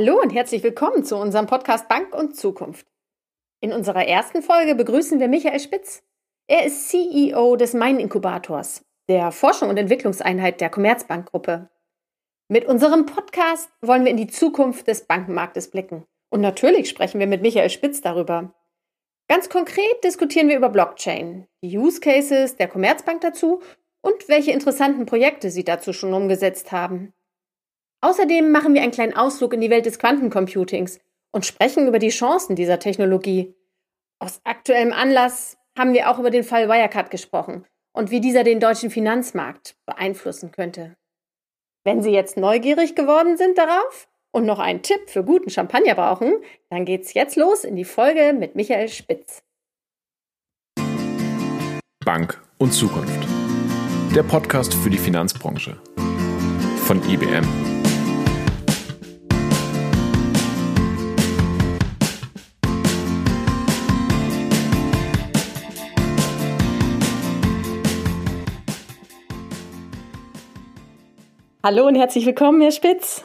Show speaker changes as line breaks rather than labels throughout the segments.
Hallo und herzlich willkommen zu unserem Podcast Bank und Zukunft. In unserer ersten Folge begrüßen wir Michael Spitz. Er ist CEO des Main Inkubators, der Forschung und Entwicklungseinheit der Commerzbank-Gruppe. Mit unserem Podcast wollen wir in die Zukunft des Bankenmarktes blicken. Und natürlich sprechen wir mit Michael Spitz darüber. Ganz konkret diskutieren wir über Blockchain, die Use Cases der Commerzbank dazu und welche interessanten Projekte sie dazu schon umgesetzt haben. Außerdem machen wir einen kleinen Ausflug in die Welt des Quantencomputings und sprechen über die Chancen dieser Technologie. Aus aktuellem Anlass haben wir auch über den Fall Wirecard gesprochen und wie dieser den deutschen Finanzmarkt beeinflussen könnte. Wenn Sie jetzt neugierig geworden sind darauf und noch einen Tipp für guten Champagner brauchen, dann geht's jetzt los in die Folge mit Michael Spitz.
Bank und Zukunft. Der Podcast für die Finanzbranche von IBM.
Hallo und herzlich willkommen, Herr Spitz.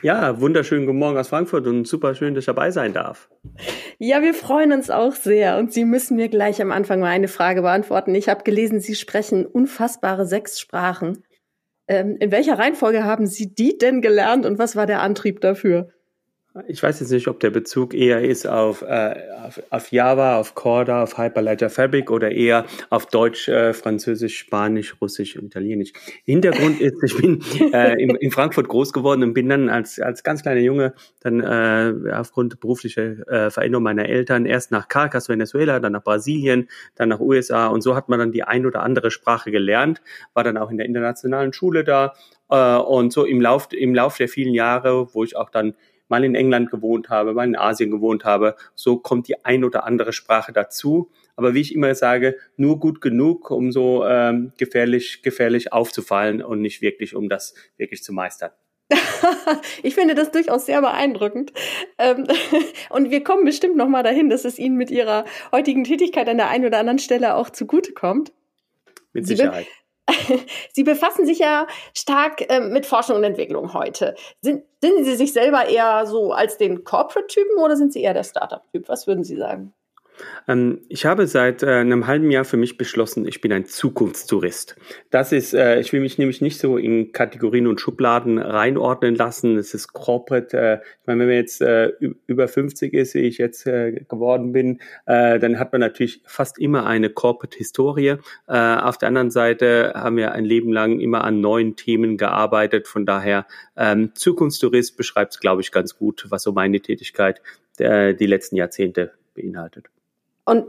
Ja, wunderschönen guten Morgen aus Frankfurt und super schön, dass ich dabei sein darf.
Ja, wir freuen uns auch sehr und Sie müssen mir gleich am Anfang mal eine Frage beantworten. Ich habe gelesen, Sie sprechen unfassbare sechs Sprachen. Ähm, in welcher Reihenfolge haben Sie die denn gelernt und was war der Antrieb dafür?
Ich weiß jetzt nicht, ob der Bezug eher ist auf, äh, auf, auf, Java, auf Corda, auf Hyperledger Fabric oder eher auf Deutsch, äh, Französisch, Spanisch, Russisch und Italienisch. Hintergrund ist, ich bin äh, in, in, Frankfurt groß geworden und bin dann als, als ganz kleiner Junge dann äh, aufgrund beruflicher äh, Veränderung meiner Eltern erst nach Caracas, Venezuela, dann nach Brasilien, dann nach USA und so hat man dann die ein oder andere Sprache gelernt, war dann auch in der internationalen Schule da äh, und so im Lauf, im Lauf der vielen Jahre, wo ich auch dann mal in England gewohnt habe, mal in Asien gewohnt habe, so kommt die ein oder andere Sprache dazu. Aber wie ich immer sage, nur gut genug, um so ähm, gefährlich, gefährlich aufzufallen und nicht wirklich, um das wirklich zu meistern.
ich finde das durchaus sehr beeindruckend. Ähm, und wir kommen bestimmt noch mal dahin, dass es Ihnen mit Ihrer heutigen Tätigkeit an der einen oder anderen Stelle auch zugutekommt.
Mit Sicherheit.
Sie befassen sich ja stark äh, mit Forschung und Entwicklung heute. Sind, sind Sie sich selber eher so als den Corporate-Typen oder sind Sie eher der Startup-Typ? Was würden Sie sagen?
Ähm, ich habe seit äh, einem halben Jahr für mich beschlossen, ich bin ein Zukunftstourist. Das ist, äh, ich will mich nämlich nicht so in Kategorien und Schubladen reinordnen lassen. Es ist corporate. Äh, ich meine, wenn man jetzt über 50 ist, wie ich jetzt geworden bin, dann hat man natürlich fast immer eine Corporate-Historie. Auf der anderen Seite haben wir ein Leben lang immer an neuen Themen gearbeitet. Von daher, ähm, Zukunftstourist beschreibt es, glaube ich, ganz gut, was so meine Tätigkeit die letzten Jahrzehnte beinhaltet.
Und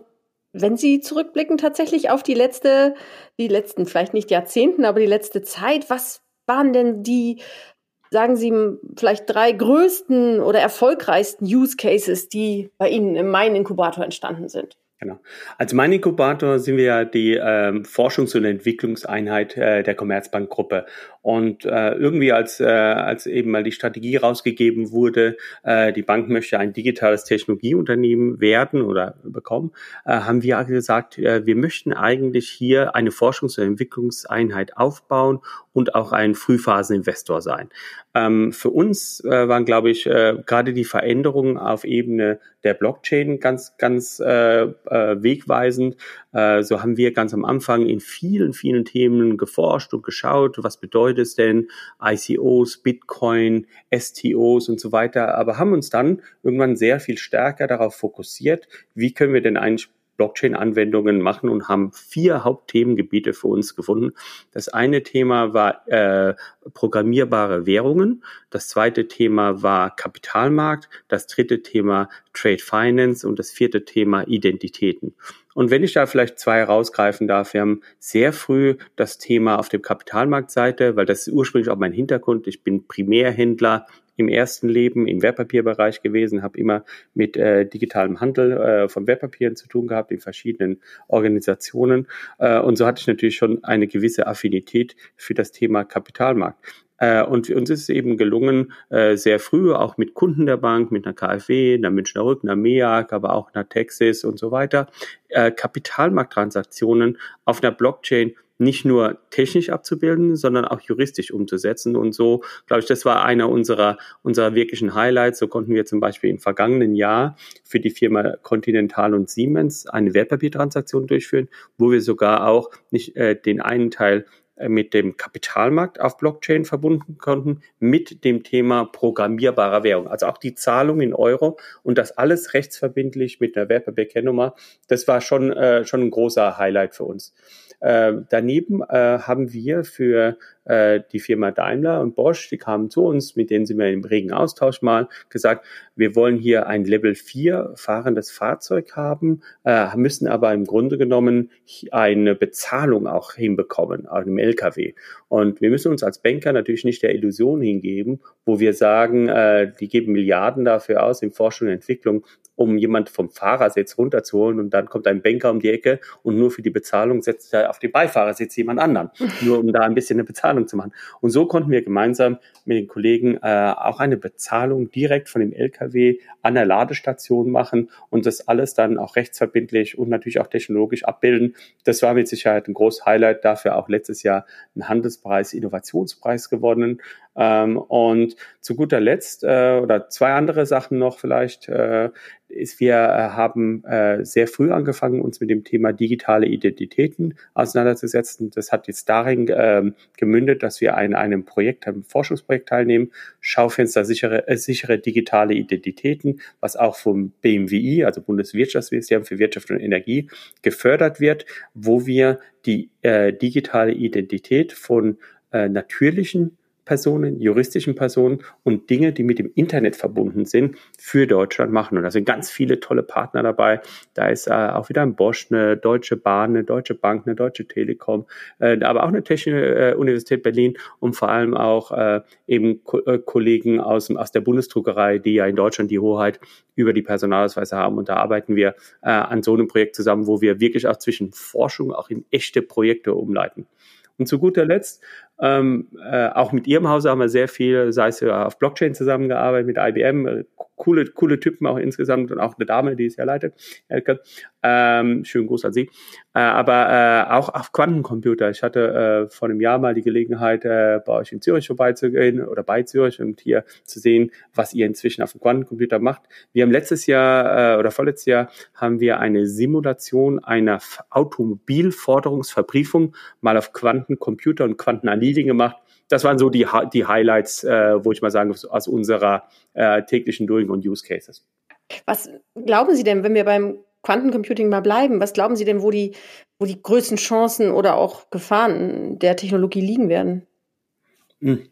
wenn Sie zurückblicken tatsächlich auf die letzte, die letzten, vielleicht nicht Jahrzehnten, aber die letzte Zeit, was waren denn die, sagen Sie, vielleicht drei größten oder erfolgreichsten Use Cases, die bei Ihnen im Main-Inkubator entstanden sind?
Genau. Als mein Inkubator sind wir ja die ähm, Forschungs- und Entwicklungseinheit äh, der Commerzbank-Gruppe. Und äh, irgendwie als, äh, als eben mal die Strategie rausgegeben wurde, äh, die Bank möchte ein digitales Technologieunternehmen werden oder bekommen, äh, haben wir gesagt, äh, wir möchten eigentlich hier eine Forschungs- und Entwicklungseinheit aufbauen und auch ein Frühphaseninvestor sein. Ähm, für uns äh, waren, glaube ich, äh, gerade die Veränderungen auf Ebene der Blockchain ganz, ganz äh, äh, wegweisend. Äh, so haben wir ganz am Anfang in vielen, vielen Themen geforscht und geschaut, was bedeutet es denn, ICOs, Bitcoin, STOs und so weiter, aber haben uns dann irgendwann sehr viel stärker darauf fokussiert, wie können wir denn eigentlich Blockchain-Anwendungen machen und haben vier Hauptthemengebiete für uns gefunden. Das eine Thema war äh, programmierbare Währungen, das zweite Thema war Kapitalmarkt, das dritte Thema Trade Finance und das vierte Thema Identitäten. Und wenn ich da vielleicht zwei herausgreifen darf, wir haben sehr früh das Thema auf der Kapitalmarktseite, weil das ist ursprünglich auch mein Hintergrund. Ich bin Primärhändler im ersten Leben im Wertpapierbereich gewesen, habe immer mit äh, digitalem Handel äh, von Wertpapieren zu tun gehabt in verschiedenen Organisationen. Äh, und so hatte ich natürlich schon eine gewisse Affinität für das Thema Kapitalmarkt. Äh, und uns ist es eben gelungen, äh, sehr früh auch mit Kunden der Bank, mit einer KfW, einer Münchner Rück, einer MEAG, aber auch einer Texas und so weiter, äh, Kapitalmarkttransaktionen auf einer Blockchain nicht nur technisch abzubilden, sondern auch juristisch umzusetzen. Und so, glaube ich, das war einer unserer, unserer wirklichen Highlights. So konnten wir zum Beispiel im vergangenen Jahr für die Firma Continental und Siemens eine Wertpapiertransaktion durchführen, wo wir sogar auch nicht äh, den einen Teil mit dem Kapitalmarkt auf Blockchain verbunden konnten, mit dem Thema programmierbarer Währung. Also auch die Zahlung in Euro und das alles rechtsverbindlich mit einer Wertpapierkennnummer. Das war schon, äh, schon ein großer Highlight für uns. Äh, daneben äh, haben wir für äh, die Firma Daimler und Bosch, die kamen zu uns, mit denen sind wir im regen Austausch mal, gesagt, wir wollen hier ein Level 4 fahrendes Fahrzeug haben, äh, müssen aber im Grunde genommen eine Bezahlung auch hinbekommen, auch im LKW. Und wir müssen uns als Banker natürlich nicht der Illusion hingeben, wo wir sagen, äh, die geben Milliarden dafür aus in Forschung und Entwicklung, um jemand vom Fahrersitz runterzuholen und dann kommt ein Banker um die Ecke und nur für die Bezahlung setzt er auf den Beifahrersitz jemand anderen, nur um da ein bisschen eine Bezahlung zu machen. Und so konnten wir gemeinsam mit den Kollegen äh, auch eine Bezahlung direkt von dem LKW an der Ladestation machen und das alles dann auch rechtsverbindlich und natürlich auch technologisch abbilden. Das war mit Sicherheit ein großes Highlight, dafür auch letztes Jahr einen Handelspreis, Innovationspreis gewonnen. Ähm, und zu guter Letzt, äh, oder zwei andere Sachen noch vielleicht, äh, ist, wir äh, haben äh, sehr früh angefangen, uns mit dem Thema digitale Identitäten auseinanderzusetzen. Das hat jetzt darin ähm, gemündet, dass wir an einem Projekt, einem Forschungsprojekt teilnehmen, Schaufenster sichere, äh, sichere digitale Identitäten, was auch vom BMWI, also Bundeswirtschaftsministerium für Wirtschaft und Energie, gefördert wird, wo wir die äh, digitale Identität von äh, natürlichen Personen, juristischen Personen und Dinge, die mit dem Internet verbunden sind, für Deutschland machen. Und da sind ganz viele tolle Partner dabei. Da ist äh, auch wieder ein Bosch, eine Deutsche Bahn, eine Deutsche Bank, eine Deutsche Telekom, äh, aber auch eine Technische äh, Universität Berlin und vor allem auch äh, eben Ko äh, Kollegen aus, aus der Bundesdruckerei, die ja in Deutschland die Hoheit über die Personalausweise haben. Und da arbeiten wir äh, an so einem Projekt zusammen, wo wir wirklich auch zwischen Forschung auch in echte Projekte umleiten. Und zu guter Letzt ähm, äh, auch mit ihrem Hause haben wir sehr viel, sei es auf Blockchain zusammengearbeitet, mit IBM, äh, coole, coole Typen auch insgesamt und auch eine Dame, die es ja leitet, Elke. Ähm, schönen Gruß an Sie. Äh, aber äh, auch auf Quantencomputer. Ich hatte äh, vor einem Jahr mal die Gelegenheit, äh, bei euch in Zürich vorbeizugehen oder bei Zürich und hier zu sehen, was ihr inzwischen auf dem Quantencomputer macht. Wir haben letztes Jahr oder vorletztes Jahr haben wir eine Simulation einer Automobilforderungsverbriefung mal auf Quantencomputer und Quantenanalysing gemacht das waren so die, die Highlights, äh, wo ich mal sagen, aus unserer äh, täglichen Doing und Use Cases.
Was glauben Sie denn, wenn wir beim Quantencomputing mal bleiben, was glauben Sie denn, wo die, wo die größten Chancen oder auch Gefahren der Technologie liegen werden?
Hm.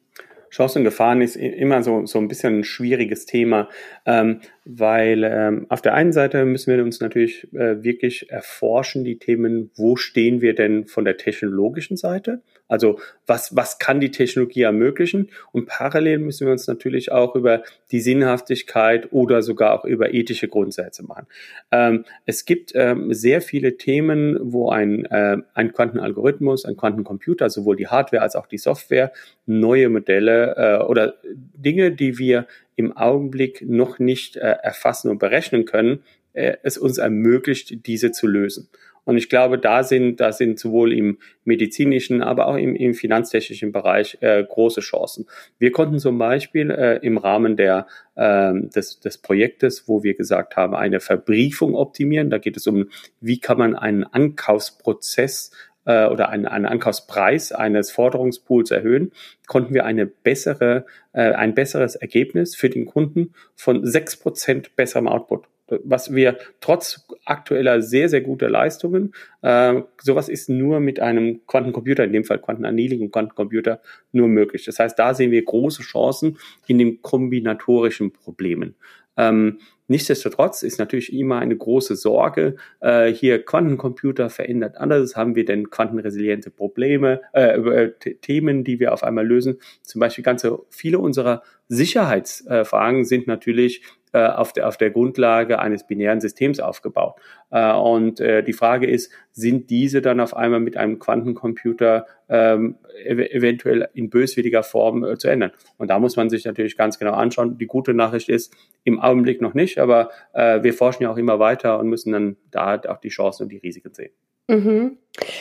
Chancen und Gefahren ist immer so, so ein bisschen ein schwieriges Thema, ähm, weil ähm, auf der einen Seite müssen wir uns natürlich äh, wirklich erforschen, die Themen, wo stehen wir denn von der technologischen Seite? Also was, was kann die Technologie ermöglichen? Und parallel müssen wir uns natürlich auch über die Sinnhaftigkeit oder sogar auch über ethische Grundsätze machen. Ähm, es gibt ähm, sehr viele Themen, wo ein, äh, ein Quantenalgorithmus, ein Quantencomputer, sowohl die Hardware als auch die Software, neue Modelle äh, oder Dinge, die wir im Augenblick noch nicht äh, erfassen und berechnen können, äh, es uns ermöglicht, diese zu lösen. Und ich glaube, da sind, da sind sowohl im medizinischen, aber auch im, im finanztechnischen Bereich äh, große Chancen. Wir konnten zum Beispiel äh, im Rahmen der, äh, des, des Projektes, wo wir gesagt haben, eine Verbriefung optimieren, da geht es um, wie kann man einen Ankaufsprozess äh, oder einen, einen Ankaufspreis eines Forderungspools erhöhen, konnten wir eine bessere, äh, ein besseres Ergebnis für den Kunden von sechs Prozent besserem Output was wir trotz aktueller sehr, sehr guter Leistungen, äh, sowas ist nur mit einem Quantencomputer, in dem Fall Quantenannealing und Quantencomputer, nur möglich. Das heißt, da sehen wir große Chancen in den kombinatorischen Problemen. Ähm, Nichtsdestotrotz ist natürlich immer eine große Sorge, äh, hier Quantencomputer verändert anders. Haben wir denn quantenresiliente Probleme, äh, äh Themen, die wir auf einmal lösen? Zum Beispiel ganze viele unserer Sicherheitsfragen sind natürlich äh, auf, der, auf der Grundlage eines binären Systems aufgebaut. Äh, und äh, die Frage ist, sind diese dann auf einmal mit einem Quantencomputer ähm, ev eventuell in böswilliger Form äh, zu ändern? Und da muss man sich natürlich ganz genau anschauen. Die gute Nachricht ist, im Augenblick noch nicht, aber äh, wir forschen ja auch immer weiter und müssen dann da auch die Chancen und die Risiken sehen.
Mhm.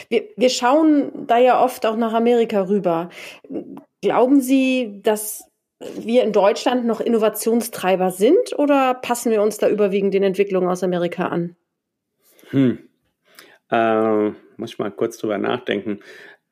Wir, wir schauen da ja oft auch nach Amerika rüber. Glauben Sie, dass wir in Deutschland noch Innovationstreiber sind oder passen wir uns da überwiegend den Entwicklungen aus Amerika an?
Hm. Äh, muss ich mal kurz drüber nachdenken.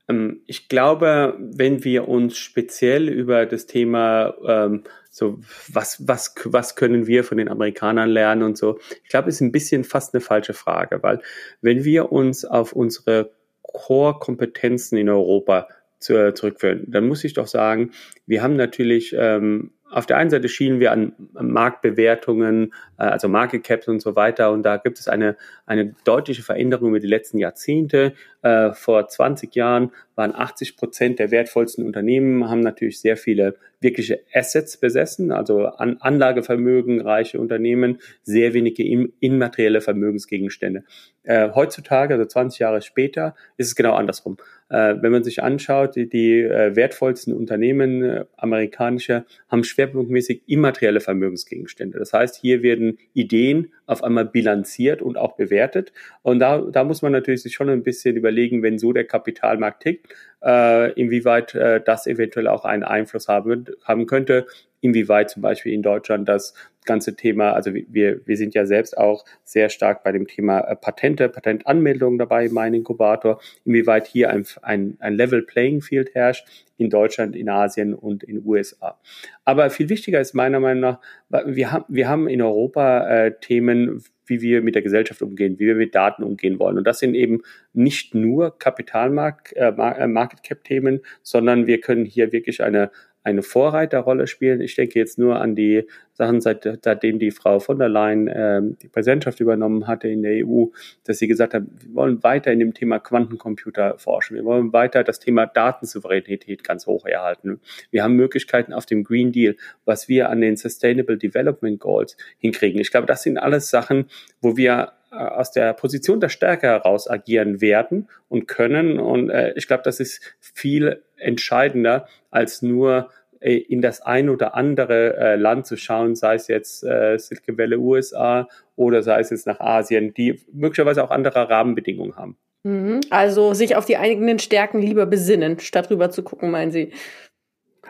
Ähm, ich glaube, wenn wir uns speziell über das Thema ähm, so was was was können wir von den Amerikanern lernen und so, ich glaube, ist ein bisschen fast eine falsche Frage, weil wenn wir uns auf unsere Core-Kompetenzen in Europa zu, zurückführen, dann muss ich doch sagen, wir haben natürlich ähm, auf der einen Seite schielen wir an Marktbewertungen, äh, also Market Caps und so weiter. Und da gibt es eine, eine deutliche Veränderung über die letzten Jahrzehnte. Äh, vor 20 Jahren waren 80 Prozent der wertvollsten Unternehmen, haben natürlich sehr viele wirkliche Assets besessen, also an Anlagevermögen, reiche Unternehmen, sehr wenige immaterielle Vermögensgegenstände. Äh, heutzutage, also 20 Jahre später, ist es genau andersrum. Äh, wenn man sich anschaut, die, die äh, wertvollsten Unternehmen äh, amerikanische haben schwerpunktmäßig immaterielle Vermögensgegenstände. Das heißt, hier werden Ideen auf einmal bilanziert und auch bewertet. Und da, da muss man natürlich sich schon ein bisschen überlegen, wenn so der Kapitalmarkt tickt, äh, inwieweit äh, das eventuell auch einen Einfluss haben, haben könnte, inwieweit zum Beispiel in Deutschland das ganze Thema, also wir, wir sind ja selbst auch sehr stark bei dem Thema äh, Patente, Patentanmeldungen dabei Mein Inkubator, inwieweit hier ein, ein, ein Level Playing Field herrscht in Deutschland, in Asien und in USA. Aber viel wichtiger ist meiner Meinung nach, wir haben, wir haben in Europa äh, Themen, wie wir mit der Gesellschaft umgehen, wie wir mit Daten umgehen wollen. Und das sind eben nicht nur Kapitalmarkt, äh, äh Market Cap Themen, sondern wir können hier wirklich eine eine Vorreiterrolle spielen. Ich denke jetzt nur an die Sachen, seit, seitdem die Frau von der Leyen äh, die Präsidentschaft übernommen hatte in der EU, dass sie gesagt hat, wir wollen weiter in dem Thema Quantencomputer forschen. Wir wollen weiter das Thema Datensouveränität ganz hoch erhalten. Wir haben Möglichkeiten auf dem Green Deal, was wir an den Sustainable Development Goals hinkriegen. Ich glaube, das sind alles Sachen, wo wir äh, aus der Position der Stärke heraus agieren werden und können. Und äh, ich glaube, das ist viel entscheidender als nur in das ein oder andere äh, Land zu schauen, sei es jetzt äh, Valley USA oder sei es jetzt nach Asien, die möglicherweise auch andere Rahmenbedingungen haben.
Mhm. Also sich auf die eigenen Stärken lieber besinnen, statt rüber zu gucken, meinen Sie?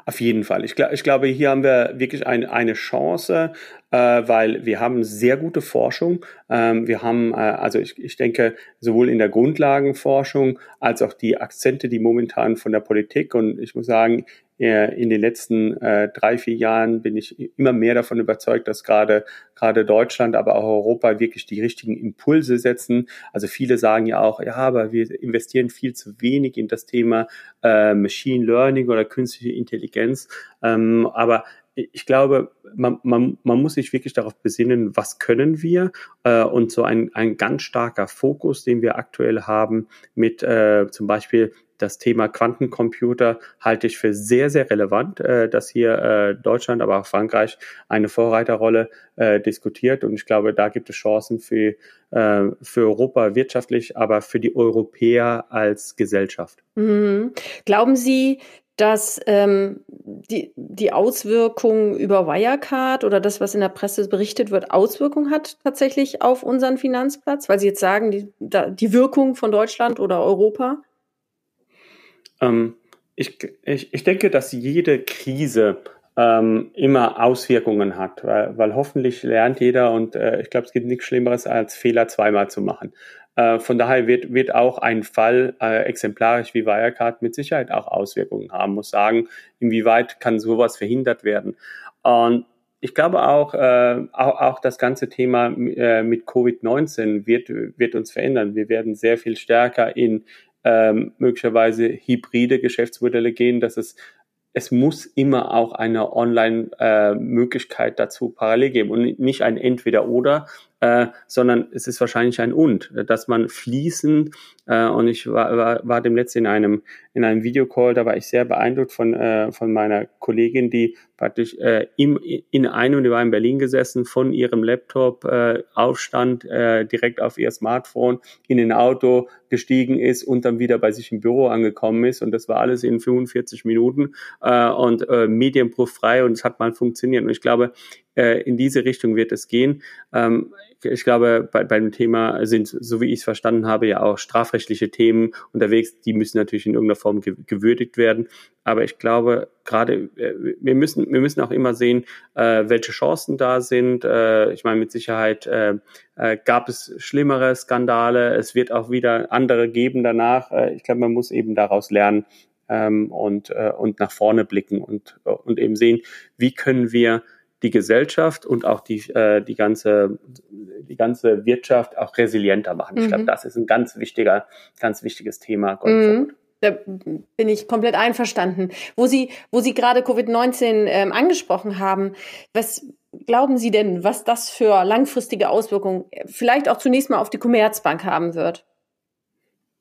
Auf jeden Fall. Ich, ich glaube, hier haben wir wirklich ein, eine Chance, äh, weil wir haben sehr gute Forschung. Ähm, wir haben, äh, also ich, ich denke, sowohl in der Grundlagenforschung als auch die Akzente, die momentan von der Politik und ich muss sagen, äh, in den letzten äh, drei, vier Jahren bin ich immer mehr davon überzeugt, dass gerade gerade Deutschland, aber auch Europa wirklich die richtigen Impulse setzen. Also viele sagen ja auch, ja, aber wir investieren viel zu wenig in das Thema äh, Machine Learning oder künstliche Intelligenz. Ähm, aber ich glaube, man, man, man muss sich wirklich darauf besinnen, was können wir äh, und so ein, ein ganz starker Fokus, den wir aktuell haben mit äh, zum Beispiel das Thema Quantencomputer halte ich für sehr, sehr relevant, äh, dass hier äh, Deutschland, aber auch Frankreich eine Vorreiterrolle äh, diskutiert. Und ich glaube, da gibt es Chancen für, äh, für Europa wirtschaftlich, aber für die Europäer als Gesellschaft.
Mhm. Glauben Sie, dass ähm, die, die Auswirkung über Wirecard oder das, was in der Presse berichtet wird, Auswirkungen hat tatsächlich auf unseren Finanzplatz, weil Sie jetzt sagen, die, die Wirkung von Deutschland oder Europa?
Ähm, ich, ich, ich denke, dass jede Krise ähm, immer Auswirkungen hat, weil, weil hoffentlich lernt jeder und äh, ich glaube, es gibt nichts Schlimmeres, als Fehler zweimal zu machen. Äh, von daher wird, wird auch ein Fall äh, exemplarisch wie Wirecard mit Sicherheit auch Auswirkungen haben, muss sagen, inwieweit kann sowas verhindert werden. Und ich glaube auch, äh, auch, auch das ganze Thema äh, mit Covid-19 wird, wird uns verändern. Wir werden sehr viel stärker in ähm, möglicherweise hybride Geschäftsmodelle gehen, dass es es muss immer auch eine Online-Möglichkeit äh, dazu parallel geben und nicht ein Entweder-Oder, äh, sondern es ist wahrscheinlich ein Und, dass man fließend äh, und ich war, war, war dem letzten in einem in einem Videocall, da war ich sehr beeindruckt von äh, von meiner Kollegin, die praktisch äh, im, in einem, die war in Berlin gesessen, von ihrem Laptop äh, aufstand, äh, direkt auf ihr Smartphone in ein Auto gestiegen ist und dann wieder bei sich im Büro angekommen ist und das war alles in 45 Minuten äh, und äh, medienproof frei und es hat mal funktioniert und ich glaube, äh, in diese Richtung wird es gehen. Ich glaube, bei, bei Thema sind, so wie ich es verstanden habe, ja auch strafrechtliche Themen unterwegs, die müssen natürlich in irgendeiner Form gewürdigt werden. Aber ich glaube, gerade äh, wir müssen, wir müssen auch immer sehen, äh, welche Chancen da sind. Äh, ich meine, mit Sicherheit äh, äh, gab es schlimmere Skandale. Es wird auch wieder andere geben danach. Äh, ich glaube, man muss eben daraus lernen ähm, und, äh, und nach vorne blicken und, und eben sehen, wie können wir die Gesellschaft und auch die, äh, die, ganze, die ganze Wirtschaft auch resilienter machen. Ich glaube, mhm. das ist ein ganz wichtiger, ganz wichtiges Thema.
Mhm. Da bin ich komplett einverstanden. Wo Sie, wo Sie gerade Covid-19 ähm, angesprochen haben, was glauben Sie denn, was das für langfristige Auswirkungen vielleicht auch zunächst mal auf die Commerzbank haben wird?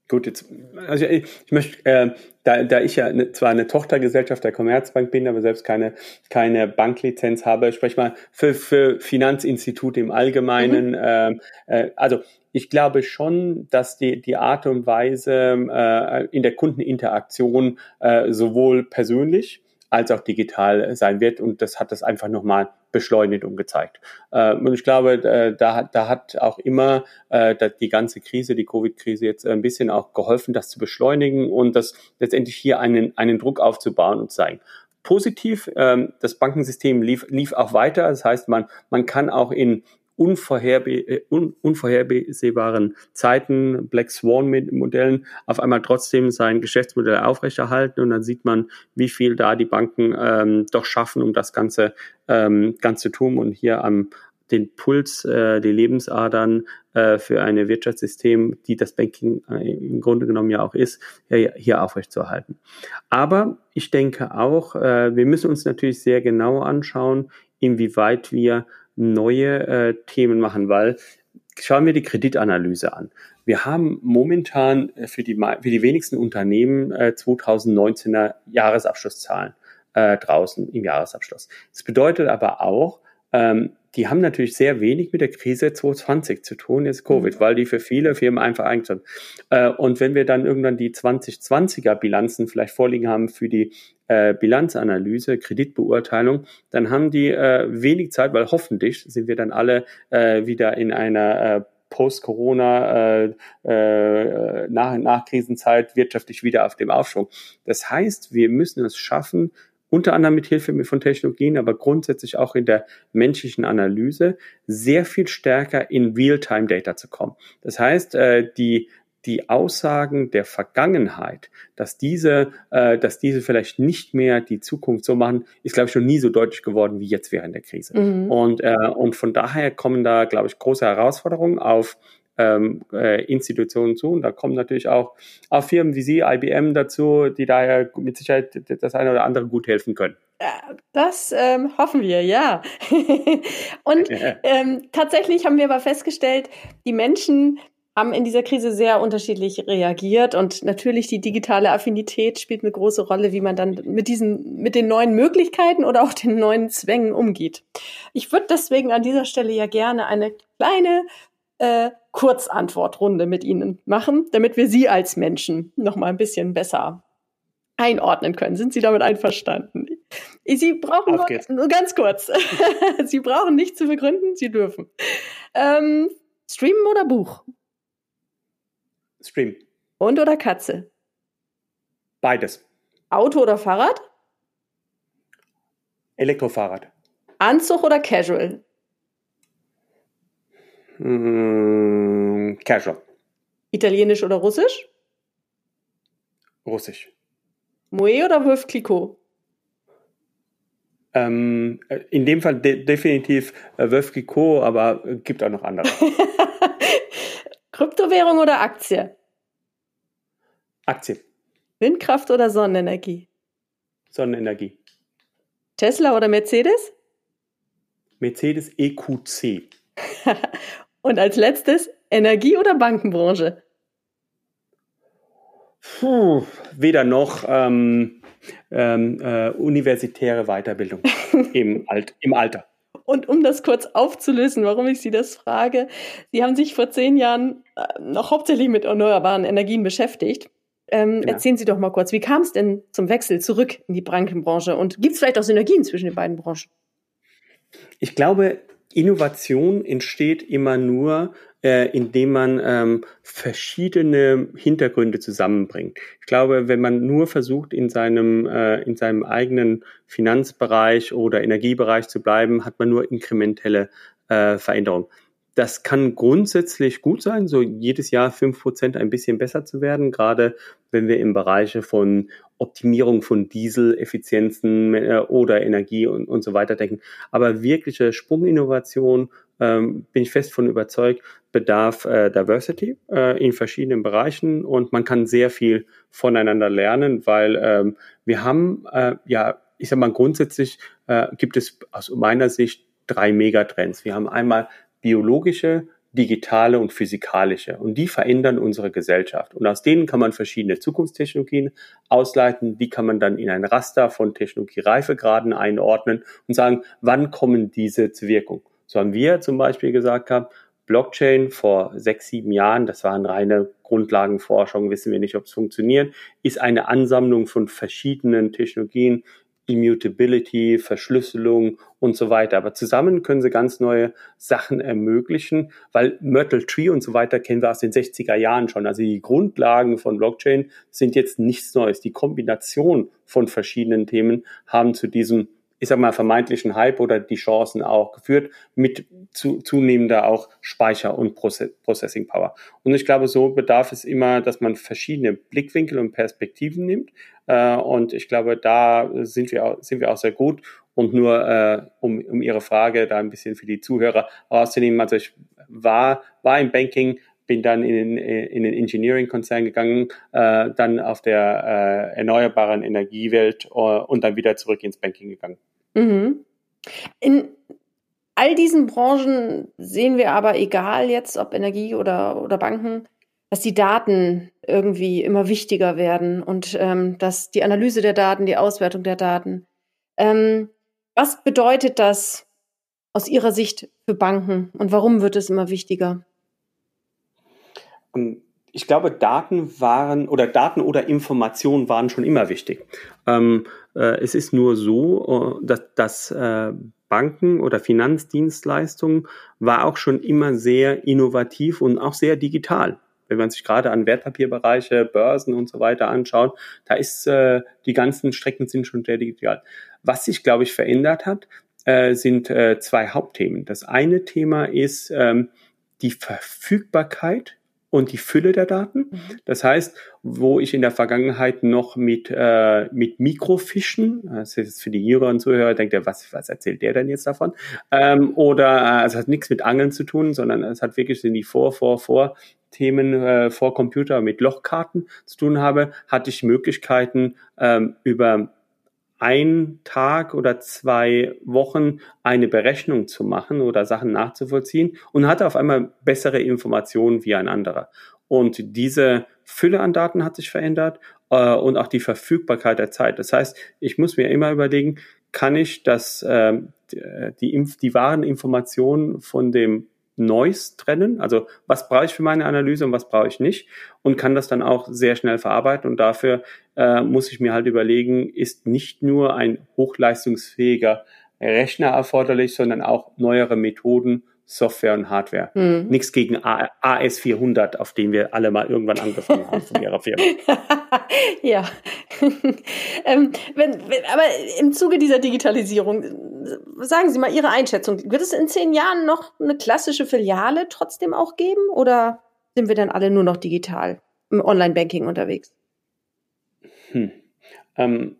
Gut, jetzt, also ich, ich möchte, äh, da, da ich ja ne, zwar eine Tochtergesellschaft der Commerzbank bin, aber selbst keine, keine Banklizenz habe, spreche mal für, für Finanzinstitute im Allgemeinen. Mhm. Ähm, äh, also ich glaube schon, dass die, die Art und Weise äh, in der Kundeninteraktion äh, sowohl persönlich als auch digital sein wird. Und das hat das einfach nochmal beschleunigt und gezeigt. Äh, und ich glaube, äh, da, da hat auch immer äh, die ganze Krise, die Covid-Krise jetzt ein bisschen auch geholfen, das zu beschleunigen und das letztendlich hier einen, einen Druck aufzubauen und zu zeigen. Positiv, ähm, das Bankensystem lief, lief auch weiter. Das heißt, man, man kann auch in unvorherbe äh, un unvorhersehbaren Zeiten, Black Swan Modellen, auf einmal trotzdem sein Geschäftsmodell aufrechterhalten und dann sieht man, wie viel da die Banken ähm, doch schaffen, um das Ganze, ähm, ganz zu tun und hier am den Puls, äh, die Lebensadern äh, für ein Wirtschaftssystem, die das Banking äh, im Grunde genommen ja auch ist, hier, hier aufrechtzuerhalten. Aber ich denke auch, äh, wir müssen uns natürlich sehr genau anschauen, inwieweit wir neue äh, Themen machen, weil schauen wir die Kreditanalyse an. Wir haben momentan äh, für die, für die wenigsten Unternehmen äh, 2019er Jahresabschlusszahlen äh, draußen im Jahresabschluss. Das bedeutet aber auch, ähm, die haben natürlich sehr wenig mit der Krise 2020 zu tun, jetzt Covid, mhm. weil die für viele Firmen einfach eigentlich sind. Äh, und wenn wir dann irgendwann die 2020er Bilanzen vielleicht vorliegen haben für die äh, Bilanzanalyse, Kreditbeurteilung, dann haben die äh, wenig Zeit, weil hoffentlich sind wir dann alle äh, wieder in einer äh, Post-Corona, äh, äh, nach, nach Krisenzeit wirtschaftlich wieder auf dem Aufschwung. Das heißt, wir müssen es schaffen, unter anderem mit Hilfe von Technologien, aber grundsätzlich auch in der menschlichen Analyse, sehr viel stärker in Real-Time-Data zu kommen. Das heißt, äh, die die Aussagen der Vergangenheit, dass diese, äh, dass diese vielleicht nicht mehr die Zukunft so machen, ist, glaube ich, schon nie so deutlich geworden wie jetzt während der Krise. Mhm. Und, äh, und von daher kommen da, glaube ich, große Herausforderungen auf ähm, äh, Institutionen zu. Und da kommen natürlich auch, auch Firmen wie Sie, IBM dazu, die daher mit Sicherheit das eine oder andere gut helfen können.
Das ähm, hoffen wir, ja. und ähm, tatsächlich haben wir aber festgestellt, die Menschen haben in dieser Krise sehr unterschiedlich reagiert und natürlich die digitale Affinität spielt eine große Rolle, wie man dann mit diesen, mit den neuen Möglichkeiten oder auch den neuen Zwängen umgeht. Ich würde deswegen an dieser Stelle ja gerne eine kleine äh, Kurzantwortrunde mit Ihnen machen, damit wir Sie als Menschen noch mal ein bisschen besser einordnen können. Sind Sie damit einverstanden? Sie brauchen nur, nur, ganz kurz. Sie brauchen nicht zu begründen, Sie dürfen. Ähm, streamen oder Buch?
Stream.
Hund oder Katze?
Beides.
Auto oder Fahrrad?
Elektrofahrrad.
Anzug oder Casual?
Mm, casual.
Italienisch oder Russisch?
Russisch.
Moe oder Wolf Clicquot?
Ähm, in dem Fall de definitiv äh, Wolf Clicquot, aber äh, gibt auch noch andere.
Kryptowährung oder Aktie?
Aktie.
Windkraft oder Sonnenenergie?
Sonnenenergie.
Tesla oder Mercedes?
Mercedes EQC.
Und als letztes Energie- oder Bankenbranche?
Puh, weder noch ähm, ähm, äh, universitäre Weiterbildung im, Alt, im Alter.
Und um das kurz aufzulösen, warum ich Sie das frage, Sie haben sich vor zehn Jahren äh, noch hauptsächlich mit erneuerbaren Energien beschäftigt. Ähm, ja. Erzählen Sie doch mal kurz, wie kam es denn zum Wechsel zurück in die Bankenbranche und gibt es vielleicht auch Synergien zwischen den beiden Branchen?
Ich glaube, Innovation entsteht immer nur, äh, indem man ähm, verschiedene Hintergründe zusammenbringt. Ich glaube, wenn man nur versucht, in seinem, äh, in seinem eigenen Finanzbereich oder Energiebereich zu bleiben, hat man nur inkrementelle äh, Veränderungen. Das kann grundsätzlich gut sein, so jedes Jahr fünf Prozent ein bisschen besser zu werden, gerade wenn wir im Bereiche von Optimierung von Dieseleffizienzen äh, oder Energie und, und so weiter denken. Aber wirkliche Sprunginnovation, ähm, bin ich fest von überzeugt, bedarf äh, Diversity äh, in verschiedenen Bereichen und man kann sehr viel voneinander lernen, weil ähm, wir haben äh, ja, ich sag mal grundsätzlich äh, gibt es aus meiner Sicht drei Megatrends. Wir haben einmal biologische, digitale und physikalische. Und die verändern unsere Gesellschaft. Und aus denen kann man verschiedene Zukunftstechnologien ausleiten. Die kann man dann in ein Raster von Technologiereifegraden einordnen und sagen, wann kommen diese zur Wirkung. So haben wir zum Beispiel gesagt Blockchain vor sechs, sieben Jahren, das waren reine Grundlagenforschung, wissen wir nicht, ob es funktioniert, ist eine Ansammlung von verschiedenen Technologien, Immutability, Verschlüsselung und so weiter. Aber zusammen können sie ganz neue Sachen ermöglichen, weil Myrtle Tree und so weiter kennen wir aus den 60er Jahren schon. Also die Grundlagen von Blockchain sind jetzt nichts Neues. Die Kombination von verschiedenen Themen haben zu diesem ich sag mal, vermeintlichen Hype oder die Chancen auch geführt mit zu, zunehmender auch Speicher und Processing Power. Und ich glaube, so bedarf es immer, dass man verschiedene Blickwinkel und Perspektiven nimmt. Äh, und ich glaube, da sind wir auch, sind wir auch sehr gut. Und nur, äh, um, um Ihre Frage da ein bisschen für die Zuhörer rauszunehmen, also ich war, war im Banking, bin dann in den, in den Engineering-Konzern gegangen, äh, dann auf der äh, erneuerbaren Energiewelt äh, und dann wieder zurück ins Banking gegangen.
Mhm. In all diesen Branchen sehen wir aber, egal jetzt ob Energie oder, oder Banken, dass die Daten irgendwie immer wichtiger werden und ähm, dass die Analyse der Daten, die Auswertung der Daten. Ähm, was bedeutet das aus Ihrer Sicht für Banken und warum wird es immer wichtiger?
Ähm, ich glaube, Daten waren oder Daten oder Informationen waren schon immer wichtig. Ähm, äh, es ist nur so, äh, dass, dass äh, Banken oder Finanzdienstleistungen war auch schon immer sehr innovativ und auch sehr digital. Wenn man sich gerade an Wertpapierbereiche, Börsen und so weiter anschaut, da ist äh, die ganzen Strecken sind schon sehr digital. Was sich, glaube ich, verändert hat, äh, sind äh, zwei Hauptthemen. Das eine Thema ist ähm, die Verfügbarkeit und die Fülle der Daten. Mhm. Das heißt, wo ich in der Vergangenheit noch mit, äh, mit Mikrofischen, das ist für die Jüngeren und Zuhörer, denkt er, was, was erzählt der denn jetzt davon? Ähm, oder äh, es hat nichts mit Angeln zu tun, sondern es hat wirklich in die Vor, Vor, Vor Themen äh, vor Computer mit Lochkarten zu tun habe, hatte ich Möglichkeiten ähm, über ein Tag oder zwei Wochen eine Berechnung zu machen oder Sachen nachzuvollziehen und hatte auf einmal bessere Informationen wie ein anderer. Und diese Fülle an Daten hat sich verändert äh, und auch die Verfügbarkeit der Zeit. Das heißt, ich muss mir immer überlegen, kann ich das, äh, die, die wahren Informationen von dem Noise trennen. Also was brauche ich für meine Analyse und was brauche ich nicht und kann das dann auch sehr schnell verarbeiten. Und dafür äh, muss ich mir halt überlegen, ist nicht nur ein hochleistungsfähiger Rechner erforderlich, sondern auch neuere Methoden Software und Hardware. Mhm. Nichts gegen AS400, auf den wir alle mal irgendwann angefangen haben von ihrer Firma.
ja. ähm, wenn, wenn, aber im Zuge dieser Digitalisierung, sagen Sie mal Ihre Einschätzung. Wird es in zehn Jahren noch eine klassische Filiale trotzdem auch geben oder sind wir dann alle nur noch digital im Online-Banking unterwegs?
Hm. Ähm,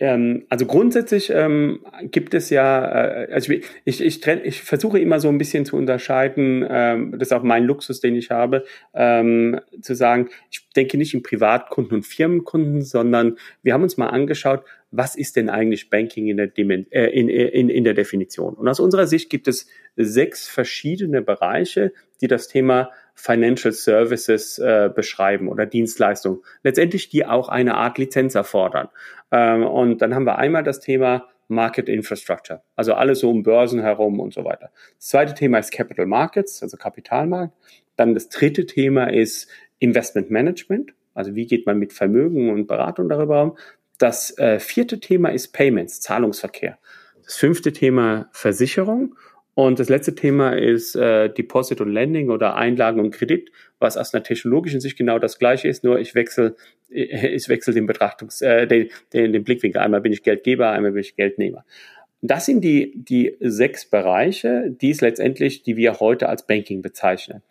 ähm, also grundsätzlich ähm, gibt es ja, äh, also ich, ich, ich, ich versuche immer so ein bisschen zu unterscheiden, ähm, das ist auch mein Luxus, den ich habe, ähm, zu sagen, ich denke nicht in Privatkunden und Firmenkunden, sondern wir haben uns mal angeschaut, was ist denn eigentlich Banking in der, Dimen äh, in, in, in der Definition? Und aus unserer Sicht gibt es sechs verschiedene Bereiche, die das Thema Financial Services äh, beschreiben oder Dienstleistungen. Letztendlich die auch eine Art Lizenz erfordern. Ähm, und dann haben wir einmal das Thema Market Infrastructure, also alles so um Börsen herum und so weiter. Das zweite Thema ist Capital Markets, also Kapitalmarkt. Dann das dritte Thema ist Investment Management, also wie geht man mit Vermögen und Beratung darüber um. Das äh, vierte Thema ist Payments, Zahlungsverkehr. Das fünfte Thema Versicherung. Und das letzte Thema ist äh, Deposit und Lending oder Einlagen und Kredit, was aus einer technologischen Sicht genau das gleiche ist, nur ich wechsle, ich wechsle den Betrachtungs, äh, den, den, den Blickwinkel. Einmal bin ich Geldgeber, einmal bin ich Geldnehmer. Das sind die, die sechs Bereiche, die es letztendlich, die wir heute als Banking bezeichnen.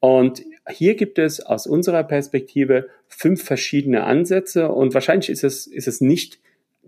Und hier gibt es aus unserer Perspektive fünf verschiedene Ansätze und wahrscheinlich ist es, ist es nicht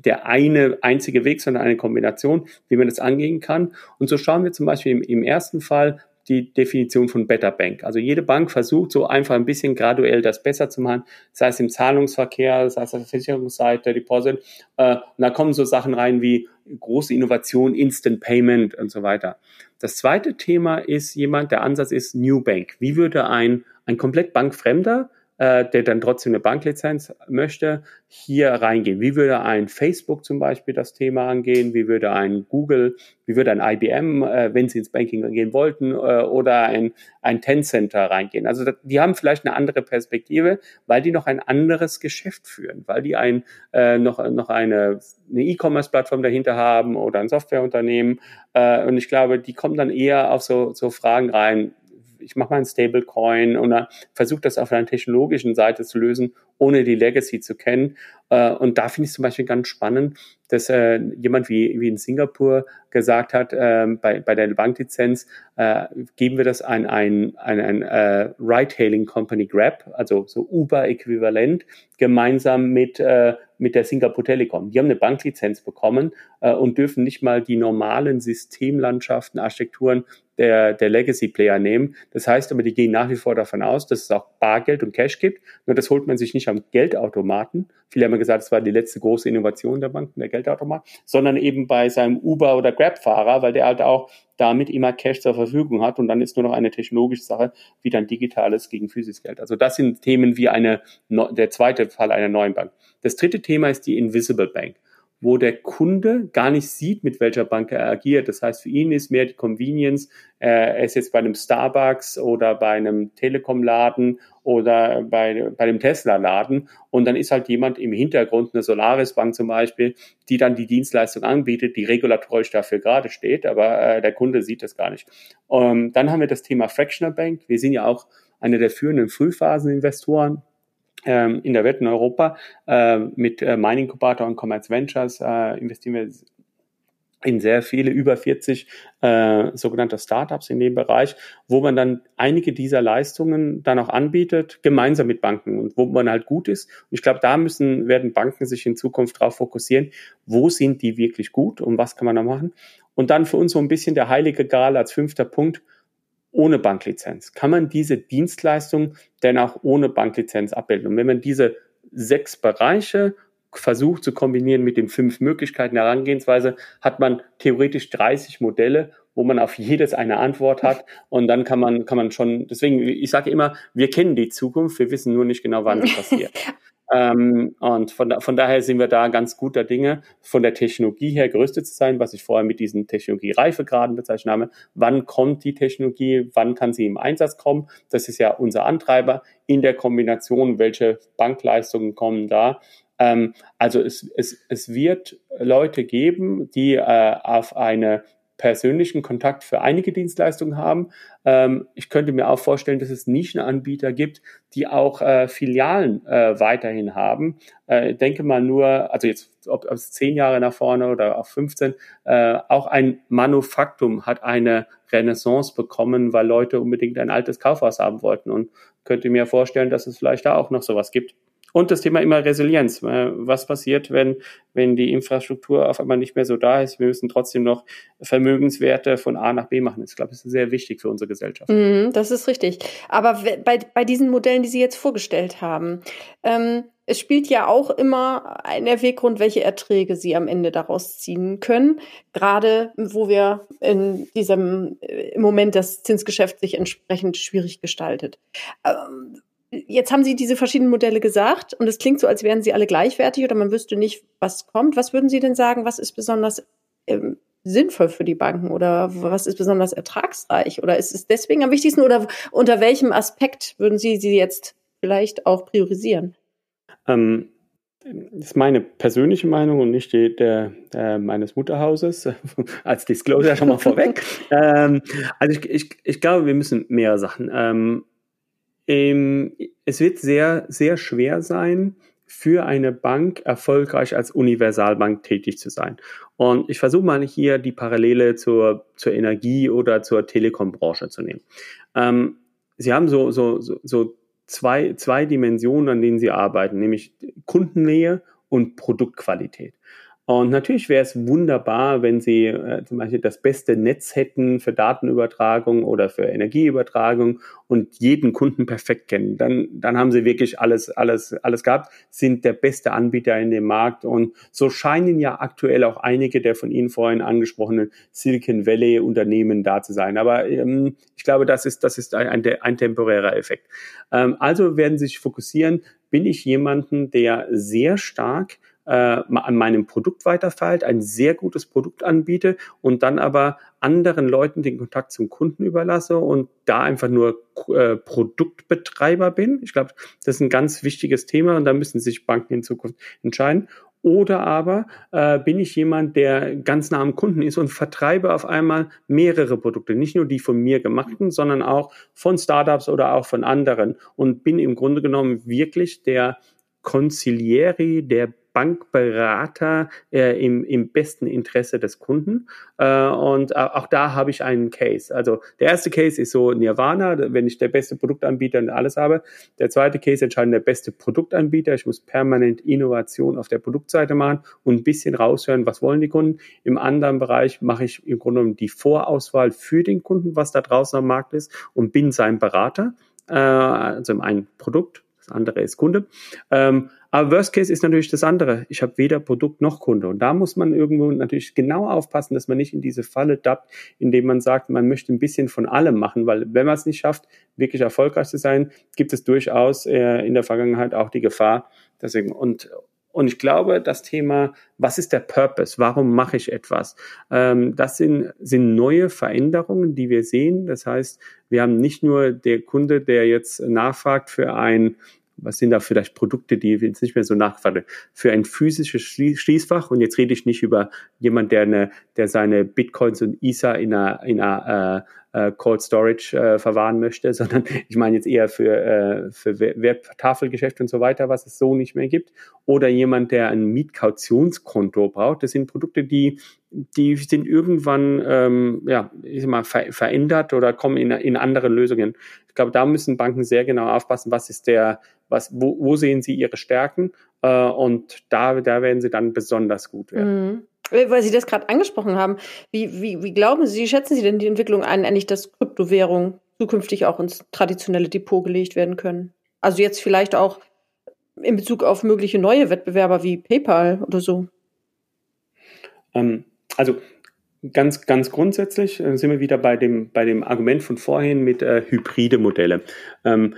der eine einzige Weg, sondern eine Kombination, wie man das angehen kann. Und so schauen wir zum Beispiel im, im ersten Fall die Definition von Better Bank. Also jede Bank versucht so einfach ein bisschen graduell das besser zu machen, sei es im Zahlungsverkehr, sei es auf der Versicherungsseite, Deposit. Äh, und da kommen so Sachen rein wie große Innovation, Instant Payment und so weiter. Das zweite Thema ist jemand, der Ansatz ist New Bank. Wie würde ein, ein komplett bankfremder äh, der dann trotzdem eine Banklizenz möchte, hier reingehen. Wie würde ein Facebook zum Beispiel das Thema angehen? Wie würde ein Google, wie würde ein IBM, äh, wenn sie ins Banking gehen wollten, äh, oder ein, ein Tencent reingehen? Also die haben vielleicht eine andere Perspektive, weil die noch ein anderes Geschäft führen, weil die ein, äh, noch, noch eine E-Commerce-Plattform dahinter haben oder ein Softwareunternehmen. Äh, und ich glaube, die kommen dann eher auf so, so Fragen rein, ich mache mal ein Stablecoin oder versuche das auf einer technologischen Seite zu lösen, ohne die Legacy zu kennen. Äh, und da finde ich zum Beispiel ganz spannend, dass äh, jemand wie, wie in Singapur gesagt hat, äh, bei, bei der Banklizenz äh, geben wir das an ein, ein, ein äh, Ride-Hailing Company Grab, also so Uber-Äquivalent, gemeinsam mit, äh, mit der Singapore Telekom. Die haben eine Banklizenz bekommen äh, und dürfen nicht mal die normalen Systemlandschaften, Architekturen der, der Legacy-Player nehmen. Das heißt aber, die gehen nach wie vor davon aus, dass es auch Bargeld und Cash gibt. Nur das holt man sich nicht am Geldautomaten. Viele haben gesagt, es war die letzte große Innovation der Banken, der Geldautomat, sondern eben bei seinem Uber- oder Grab-Fahrer, weil der halt auch damit immer Cash zur Verfügung hat und dann ist nur noch eine technologische Sache, wie dann digitales gegen physisches Geld. Also das sind Themen wie eine, der zweite Fall einer neuen Bank. Das dritte Thema ist die Invisible Bank wo der Kunde gar nicht sieht, mit welcher Bank er agiert. Das heißt, für ihn ist mehr die Convenience, äh, er ist jetzt bei einem Starbucks oder bei einem Telekom-Laden oder bei, bei dem Tesla-Laden und dann ist halt jemand im Hintergrund, eine Solaris-Bank zum Beispiel, die dann die Dienstleistung anbietet, die regulatorisch dafür gerade steht, aber äh, der Kunde sieht das gar nicht. Um, dann haben wir das Thema Fractional Bank. Wir sind ja auch eine der führenden Frühphaseninvestoren ähm, in der Welt in Europa. Äh, mit äh, Mining Incubator und Commerce Ventures äh, investieren wir in sehr viele, über 40 äh, sogenannte Startups in dem Bereich, wo man dann einige dieser Leistungen dann auch anbietet, gemeinsam mit Banken und wo man halt gut ist. Und ich glaube, da müssen, werden Banken sich in Zukunft darauf fokussieren, wo sind die wirklich gut und was kann man da machen. Und dann für uns so ein bisschen der heilige Gral als fünfter Punkt, ohne Banklizenz? Kann man diese Dienstleistung denn auch ohne Banklizenz abbilden? Und wenn man diese sechs Bereiche versucht zu kombinieren mit den fünf Möglichkeiten der Herangehensweise, hat man theoretisch 30 Modelle, wo man auf jedes eine Antwort hat und dann kann man kann man schon deswegen ich sage immer, wir kennen die Zukunft, wir wissen nur nicht genau, wann sie passiert. Ähm, und von, von daher sind wir da ganz guter Dinge, von der Technologie her gerüstet zu sein, was ich vorher mit diesen Technologie-Reifegraden bezeichnet habe. Wann kommt die Technologie? Wann kann sie im Einsatz kommen? Das ist ja unser Antreiber in der Kombination, welche Bankleistungen kommen da. Ähm, also es, es, es wird Leute geben, die äh, auf eine persönlichen Kontakt für einige Dienstleistungen haben. Ähm, ich könnte mir auch vorstellen, dass es Nischenanbieter gibt, die auch äh, Filialen äh, weiterhin haben. Äh, denke mal nur, also jetzt ob, es zehn Jahre nach vorne oder auch 15, äh, auch ein Manufaktum hat eine Renaissance bekommen, weil Leute unbedingt ein altes Kaufhaus haben wollten und könnte mir vorstellen, dass es vielleicht da auch noch sowas gibt. Und das Thema immer Resilienz. Äh, was passiert, wenn, wenn die Infrastruktur auf einmal nicht mehr so da ist? Wir müssen trotzdem noch Vermögenswerte von A nach B machen. Ich glaube, das ist sehr wichtig für unsere Gesellschaft.
Mm, das ist richtig. Aber bei, bei diesen Modellen, die Sie jetzt vorgestellt haben, ähm, es spielt ja auch immer ein Erwäggrund, welche Erträge Sie am Ende daraus ziehen können. Gerade wo wir in diesem, äh, im Moment das Zinsgeschäft sich entsprechend schwierig gestaltet. Ähm, Jetzt haben Sie diese verschiedenen Modelle gesagt und es klingt so, als wären sie alle gleichwertig oder man wüsste nicht, was kommt. Was würden Sie denn sagen, was ist besonders ähm, sinnvoll für die Banken oder was ist besonders ertragsreich oder ist es deswegen am wichtigsten oder unter welchem Aspekt würden Sie sie jetzt vielleicht auch priorisieren?
Ähm, das ist meine persönliche Meinung und nicht die der, äh, meines Mutterhauses, als Disclosure schon mal vorweg. Ähm, also ich, ich, ich glaube, wir müssen mehrere Sachen. Ähm, ähm, es wird sehr, sehr schwer sein, für eine Bank erfolgreich als Universalbank tätig zu sein. Und ich versuche mal hier die Parallele zur, zur Energie- oder zur Telekom-Branche zu nehmen. Ähm, Sie haben so, so, so, so zwei, zwei Dimensionen, an denen Sie arbeiten, nämlich Kundennähe und Produktqualität. Und natürlich wäre es wunderbar, wenn Sie äh, zum Beispiel das beste Netz hätten für Datenübertragung oder für Energieübertragung und jeden Kunden perfekt kennen. Dann, dann haben Sie wirklich alles, alles, alles gehabt, sind der beste Anbieter in dem Markt. Und so scheinen ja aktuell auch einige der von Ihnen vorhin angesprochenen Silicon Valley Unternehmen da zu sein. Aber ähm, ich glaube, das ist, das ist ein, ein, temporärer Effekt. Ähm, also werden Sie sich fokussieren, bin ich jemanden, der sehr stark äh, an meinem Produkt weiterverhält, ein sehr gutes Produkt anbiete und dann aber anderen Leuten den Kontakt zum Kunden überlasse und da einfach nur äh, Produktbetreiber bin. Ich glaube, das ist ein ganz wichtiges Thema und da müssen sich Banken in Zukunft entscheiden. Oder aber äh, bin ich jemand, der ganz nah am Kunden ist und vertreibe auf einmal mehrere Produkte, nicht nur die von mir gemachten, sondern auch von Startups oder auch von anderen und bin im Grunde genommen wirklich der Consiglieri, der Bankberater äh, im, im besten Interesse des Kunden. Äh, und auch da habe ich einen Case. Also der erste Case ist so Nirvana, wenn ich der beste Produktanbieter und alles habe. Der zweite Case entscheidet der beste Produktanbieter. Ich muss permanent Innovation auf der Produktseite machen und ein bisschen raushören, was wollen die Kunden. Im anderen Bereich mache ich im Grunde genommen die Vorauswahl für den Kunden, was da draußen am Markt ist und bin sein Berater. Äh, also im einen Produkt, andere ist Kunde. Ähm, aber Worst Case ist natürlich das andere. Ich habe weder Produkt noch Kunde. Und da muss man irgendwo natürlich genau aufpassen, dass man nicht in diese Falle dappt, indem man sagt, man möchte ein bisschen von allem machen, weil wenn man es nicht schafft, wirklich erfolgreich zu sein, gibt es durchaus äh, in der Vergangenheit auch die Gefahr. Deswegen, und, und ich glaube, das Thema, was ist der Purpose? Warum mache ich etwas? Ähm, das sind, sind neue Veränderungen, die wir sehen. Das heißt, wir haben nicht nur der Kunde, der jetzt nachfragt für ein was sind da vielleicht Produkte, die jetzt nicht mehr so nachfragen, für ein physisches Schließfach. Und jetzt rede ich nicht über jemand, der eine, der seine Bitcoins und Ether in einer, in einer äh, äh Cold Storage äh, verwahren möchte, sondern ich meine jetzt eher für, äh, für Werttafelgeschäfte und so weiter, was es so nicht mehr gibt. Oder jemand, der ein Mietkautionskonto braucht. Das sind Produkte, die die sind irgendwann ähm, ja, ich sag mal, ver verändert oder kommen in, in andere Lösungen. Ich glaube, da müssen Banken sehr genau aufpassen, was ist der, was, wo, wo sehen sie ihre Stärken äh, und da, da werden sie dann besonders gut werden.
Mhm. Äh, weil Sie das gerade angesprochen haben, wie, wie, wie glauben Sie, schätzen Sie denn die Entwicklung ein, eigentlich, dass Kryptowährungen zukünftig auch ins traditionelle Depot gelegt werden können? Also jetzt vielleicht auch in Bezug auf mögliche neue Wettbewerber wie PayPal oder so.
Ähm, also ganz, ganz grundsätzlich äh, sind wir wieder bei dem, bei dem Argument von vorhin mit äh, hybride Modelle. Ähm, äh,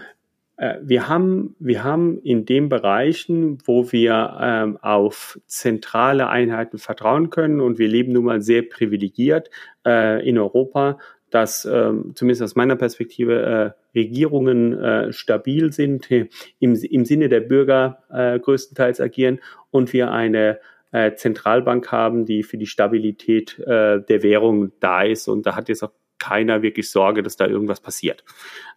wir haben, wir haben in den Bereichen, wo wir ähm, auf zentrale Einheiten vertrauen können und wir leben nun mal sehr privilegiert äh, in Europa, dass ähm, zumindest aus meiner Perspektive äh, Regierungen äh, stabil sind, im, im Sinne der Bürger äh, größtenteils agieren und wir eine äh, Zentralbank haben, die für die Stabilität äh, der Währung da ist. Und da hat jetzt auch keiner wirklich Sorge, dass da irgendwas passiert.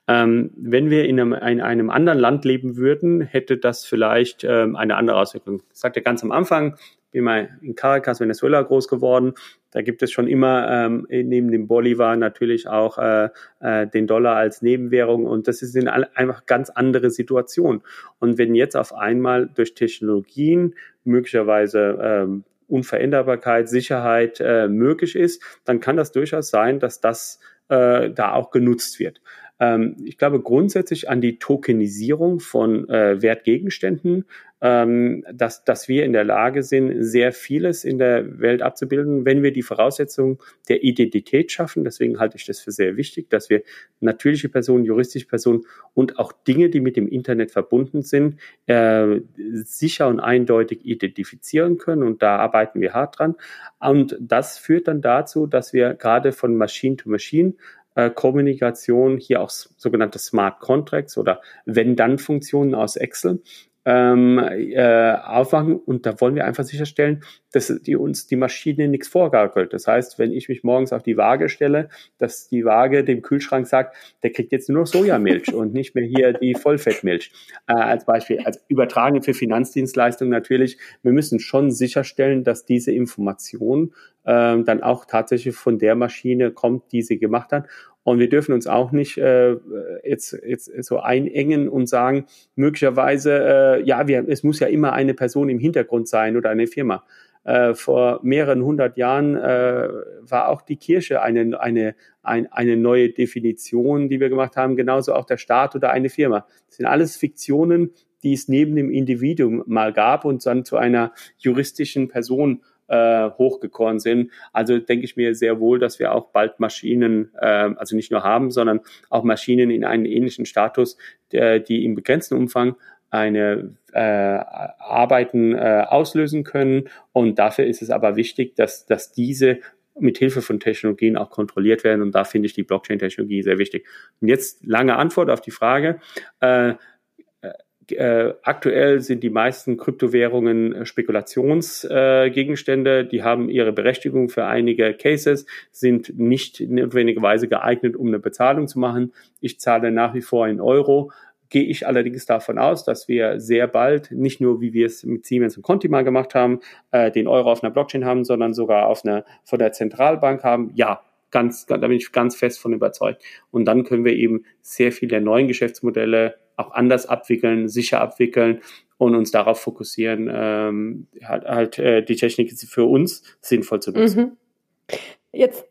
Ähm, wenn wir in einem, in einem anderen Land leben würden, hätte das vielleicht ähm, eine andere Auswirkung. Ich sagte ganz am Anfang, bin mal in Caracas, Venezuela groß geworden. Da gibt es schon immer ähm, neben dem Bolivar natürlich auch äh, äh, den Dollar als Nebenwährung und das ist einfach ganz andere Situation. Und wenn jetzt auf einmal durch Technologien möglicherweise ähm, Unveränderbarkeit, Sicherheit äh, möglich ist, dann kann das durchaus sein, dass das äh, da auch genutzt wird. Ähm, ich glaube grundsätzlich an die Tokenisierung von äh, Wertgegenständen, ähm, dass, dass wir in der Lage sind, sehr vieles in der Welt abzubilden, wenn wir die Voraussetzungen der Identität schaffen. Deswegen halte ich das für sehr wichtig, dass wir natürliche Personen, juristische Personen und auch Dinge, die mit dem Internet verbunden sind, äh, sicher und eindeutig identifizieren können. Und da arbeiten wir hart dran. Und das führt dann dazu, dass wir gerade von Machine to Machine äh, Kommunikation, hier auch sogenannte Smart Contracts oder Wenn-Dann-Funktionen aus Excel, ähm, äh, aufwachen und da wollen wir einfach sicherstellen, dass die uns die Maschine nichts vorgaukelt. Das heißt, wenn ich mich morgens auf die Waage stelle, dass die Waage dem Kühlschrank sagt, der kriegt jetzt nur Sojamilch und nicht mehr hier die Vollfettmilch. Äh, als Beispiel, als übertragen für Finanzdienstleistungen natürlich. Wir müssen schon sicherstellen, dass diese Information äh, dann auch tatsächlich von der Maschine kommt, die sie gemacht hat und wir dürfen uns auch nicht äh, jetzt, jetzt so einengen und sagen, möglicherweise, äh, ja, wir, es muss ja immer eine Person im Hintergrund sein oder eine Firma. Äh, vor mehreren hundert Jahren äh, war auch die Kirche eine, eine, ein, eine neue Definition, die wir gemacht haben, genauso auch der Staat oder eine Firma. Das sind alles Fiktionen, die es neben dem Individuum mal gab und dann zu einer juristischen Person äh, hochgekoren sind. Also denke ich mir sehr wohl, dass wir auch bald Maschinen, äh, also nicht nur haben, sondern auch Maschinen in einen ähnlichen Status, der, die im begrenzten Umfang eine äh, Arbeiten äh, auslösen können. Und dafür ist es aber wichtig, dass, dass diese mit Hilfe von Technologien auch kontrolliert werden. Und da finde ich die Blockchain-Technologie sehr wichtig. Und jetzt lange Antwort auf die Frage. Äh, äh, aktuell sind die meisten Kryptowährungen äh, Spekulationsgegenstände. Äh, die haben ihre Berechtigung für einige Cases, sind nicht notwendigerweise geeignet, um eine Bezahlung zu machen. Ich zahle nach wie vor in Euro. Gehe ich allerdings davon aus, dass wir sehr bald, nicht nur wie wir es mit Siemens und Conti mal gemacht haben, äh, den Euro auf einer Blockchain haben, sondern sogar auf einer von der Zentralbank haben. Ja, ganz, da bin ich ganz fest von überzeugt. Und dann können wir eben sehr viele neuen Geschäftsmodelle auch anders abwickeln, sicher abwickeln und uns darauf fokussieren, ähm, halt, halt äh, die Technik für uns sinnvoll zu nutzen. Mhm.
Jetzt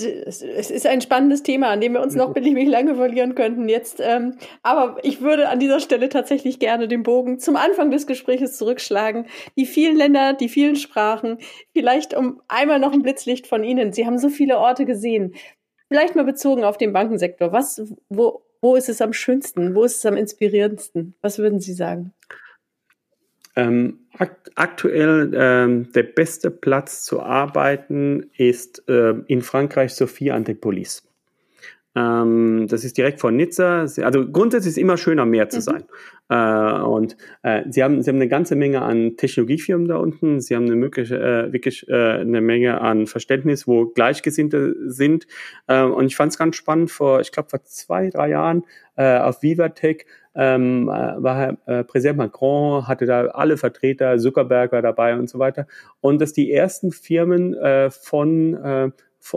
es ist ein spannendes Thema, an dem wir uns noch beliebig lange verlieren könnten jetzt. Ähm, aber ich würde an dieser Stelle tatsächlich gerne den Bogen zum Anfang des Gesprächs zurückschlagen. Die vielen Länder, die vielen Sprachen, vielleicht um einmal noch ein Blitzlicht von Ihnen. Sie haben so viele Orte gesehen. Vielleicht mal bezogen auf den Bankensektor. Was, wo, wo ist es am schönsten? Wo ist es am inspirierendsten? Was würden Sie sagen?
Ähm, akt aktuell ähm, der beste Platz zu arbeiten ist äh, in Frankreich Sophie Antipolis. Ähm, das ist direkt vor Nizza. Also grundsätzlich ist es immer schön, am Meer zu mhm. sein. Äh, und äh, sie, haben, sie haben eine ganze Menge an Technologiefirmen da unten. Sie haben eine mögliche, äh, wirklich äh, eine Menge an Verständnis, wo Gleichgesinnte sind. Äh, und ich fand es ganz spannend, vor, ich glaube, vor zwei, drei Jahren äh, auf Vivatech ähm, äh, war äh, Präsident Macron, hatte da alle Vertreter, Zuckerberg war dabei und so weiter. Und dass die ersten Firmen äh, von äh,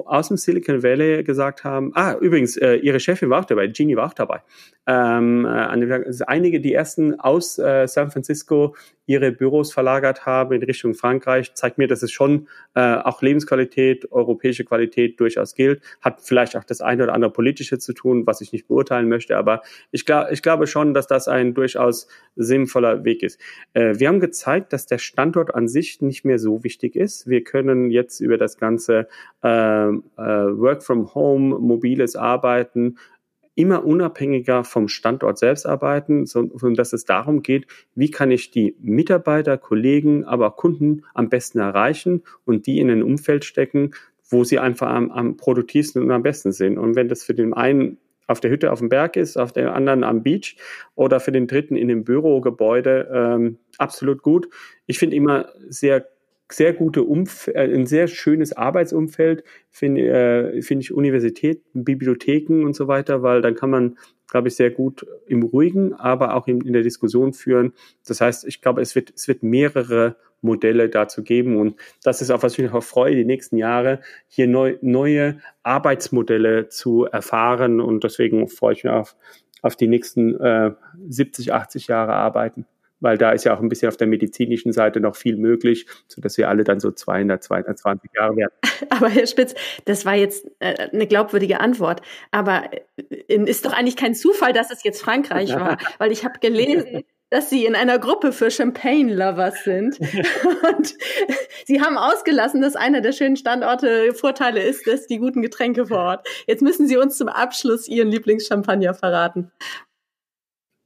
aus dem Silicon Valley gesagt haben, ah, übrigens, äh, ihre Chefin war auch dabei, Jeannie war auch dabei. Ähm, äh, einige, die ersten aus äh, San Francisco ihre Büros verlagert haben in Richtung Frankreich, zeigt mir, dass es schon äh, auch Lebensqualität, europäische Qualität durchaus gilt. Hat vielleicht auch das eine oder andere politische zu tun, was ich nicht beurteilen möchte, aber ich, glaub, ich glaube schon, dass das ein durchaus sinnvoller Weg ist. Äh, wir haben gezeigt, dass der Standort an sich nicht mehr so wichtig ist. Wir können jetzt über das ganze äh, äh, Work from Home, mobiles Arbeiten, immer unabhängiger vom Standort selbst arbeiten, sondern dass es darum geht, wie kann ich die Mitarbeiter, Kollegen, aber auch Kunden am besten erreichen und die in ein Umfeld stecken, wo sie einfach am, am produktivsten und am besten sind. Und wenn das für den einen auf der Hütte auf dem Berg ist, auf der anderen am Beach oder für den dritten in dem Bürogebäude, ähm, absolut gut. Ich finde immer sehr sehr gute Umf äh, ein sehr schönes Arbeitsumfeld, finde äh, find ich Universitäten, Bibliotheken und so weiter, weil dann kann man, glaube ich, sehr gut im Ruhigen, aber auch in, in der Diskussion führen. Das heißt, ich glaube, es wird, es wird mehrere Modelle dazu geben und das ist auch, was ich mich auch freue, die nächsten Jahre hier neu, neue Arbeitsmodelle zu erfahren und deswegen freue ich mich auf, auf die nächsten äh, 70, 80 Jahre arbeiten weil da ist ja auch ein bisschen auf der medizinischen Seite noch viel möglich, sodass wir alle dann so 200, 220 Jahre werden.
Aber Herr Spitz, das war jetzt äh, eine glaubwürdige Antwort. Aber äh, ist doch eigentlich kein Zufall, dass es jetzt Frankreich war, weil ich habe gelesen, dass Sie in einer Gruppe für Champagne-Lovers sind. Und Sie haben ausgelassen, dass einer der schönen Standorte Vorteile ist, dass die guten Getränke vor Ort. Jetzt müssen Sie uns zum Abschluss Ihren Lieblingschampagner verraten.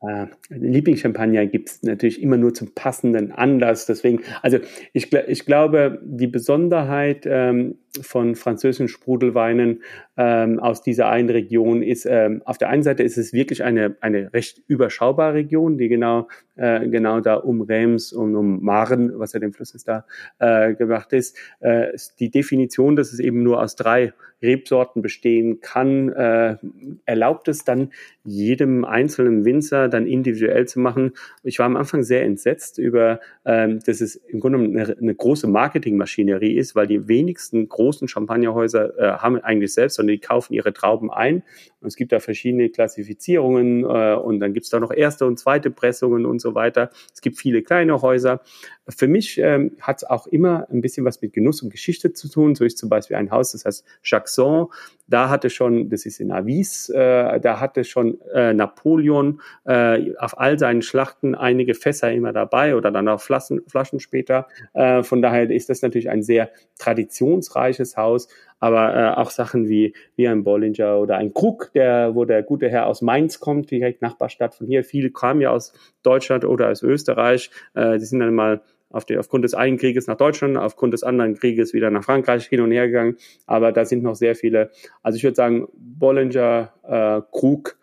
Äh, Lieblingschampagner gibt es natürlich immer nur zum passenden Anlass. Deswegen, also ich, ich glaube, die Besonderheit ähm, von französischen Sprudelweinen ähm, aus dieser einen Region ist, ähm, auf der einen Seite ist es wirklich eine, eine recht überschaubare Region, die genau, äh, genau da um Reims und um Maren, was ja dem Fluss ist, da äh, gemacht ist. Äh, die Definition, dass es eben nur aus drei Rebsorten bestehen kann, äh, erlaubt es dann jedem einzelnen Winzer dann individuell zu machen. Ich war am Anfang sehr entsetzt über, ähm, dass es im Grunde eine, eine große Marketingmaschinerie ist, weil die wenigsten großen Champagnerhäuser äh, haben eigentlich selbst, sondern die kaufen ihre Trauben ein. Und es gibt da verschiedene Klassifizierungen äh, und dann gibt es da noch erste und zweite Pressungen und so weiter. Es gibt viele kleine Häuser. Für mich ähm, hat es auch immer ein bisschen was mit Genuss und Geschichte zu tun. So ist zum Beispiel ein Haus, das heißt Jackson. Da hatte schon, das ist in Avis, äh, da hatte schon äh, Napoleon äh, auf all seinen Schlachten einige Fässer immer dabei oder dann auch Flaschen, Flaschen später. Äh, von daher ist das natürlich ein sehr traditionsreiches Haus, aber äh, auch Sachen wie, wie ein Bollinger oder ein Krug, der, wo der gute Herr aus Mainz kommt, direkt Nachbarstadt von hier. Viele kamen ja aus Deutschland oder aus Österreich. Äh, die sind dann mal auf die, aufgrund des einen Krieges nach Deutschland, aufgrund des anderen Krieges wieder nach Frankreich hin und her gegangen. Aber da sind noch sehr viele. Also ich würde sagen, Bollinger, äh, Krug,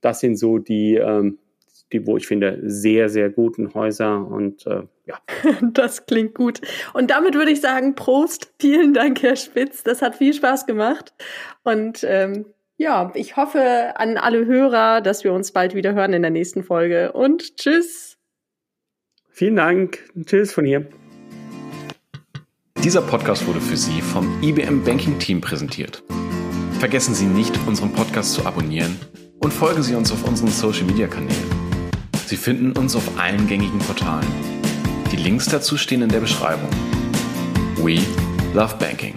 das sind so die, ähm, die, wo ich finde, sehr, sehr guten Häuser und äh, ja.
Das klingt gut. Und damit würde ich sagen, Prost. Vielen Dank, Herr Spitz. Das hat viel Spaß gemacht. Und ähm, ja, ich hoffe an alle Hörer, dass wir uns bald wieder hören in der nächsten Folge. Und tschüss.
Vielen Dank. Tschüss von hier.
Dieser Podcast wurde für Sie vom IBM Banking Team präsentiert. Vergessen Sie nicht, unseren Podcast zu abonnieren und folgen Sie uns auf unseren Social Media Kanälen. Sie finden uns auf allen gängigen Portalen. Die Links dazu stehen in der Beschreibung. We love banking.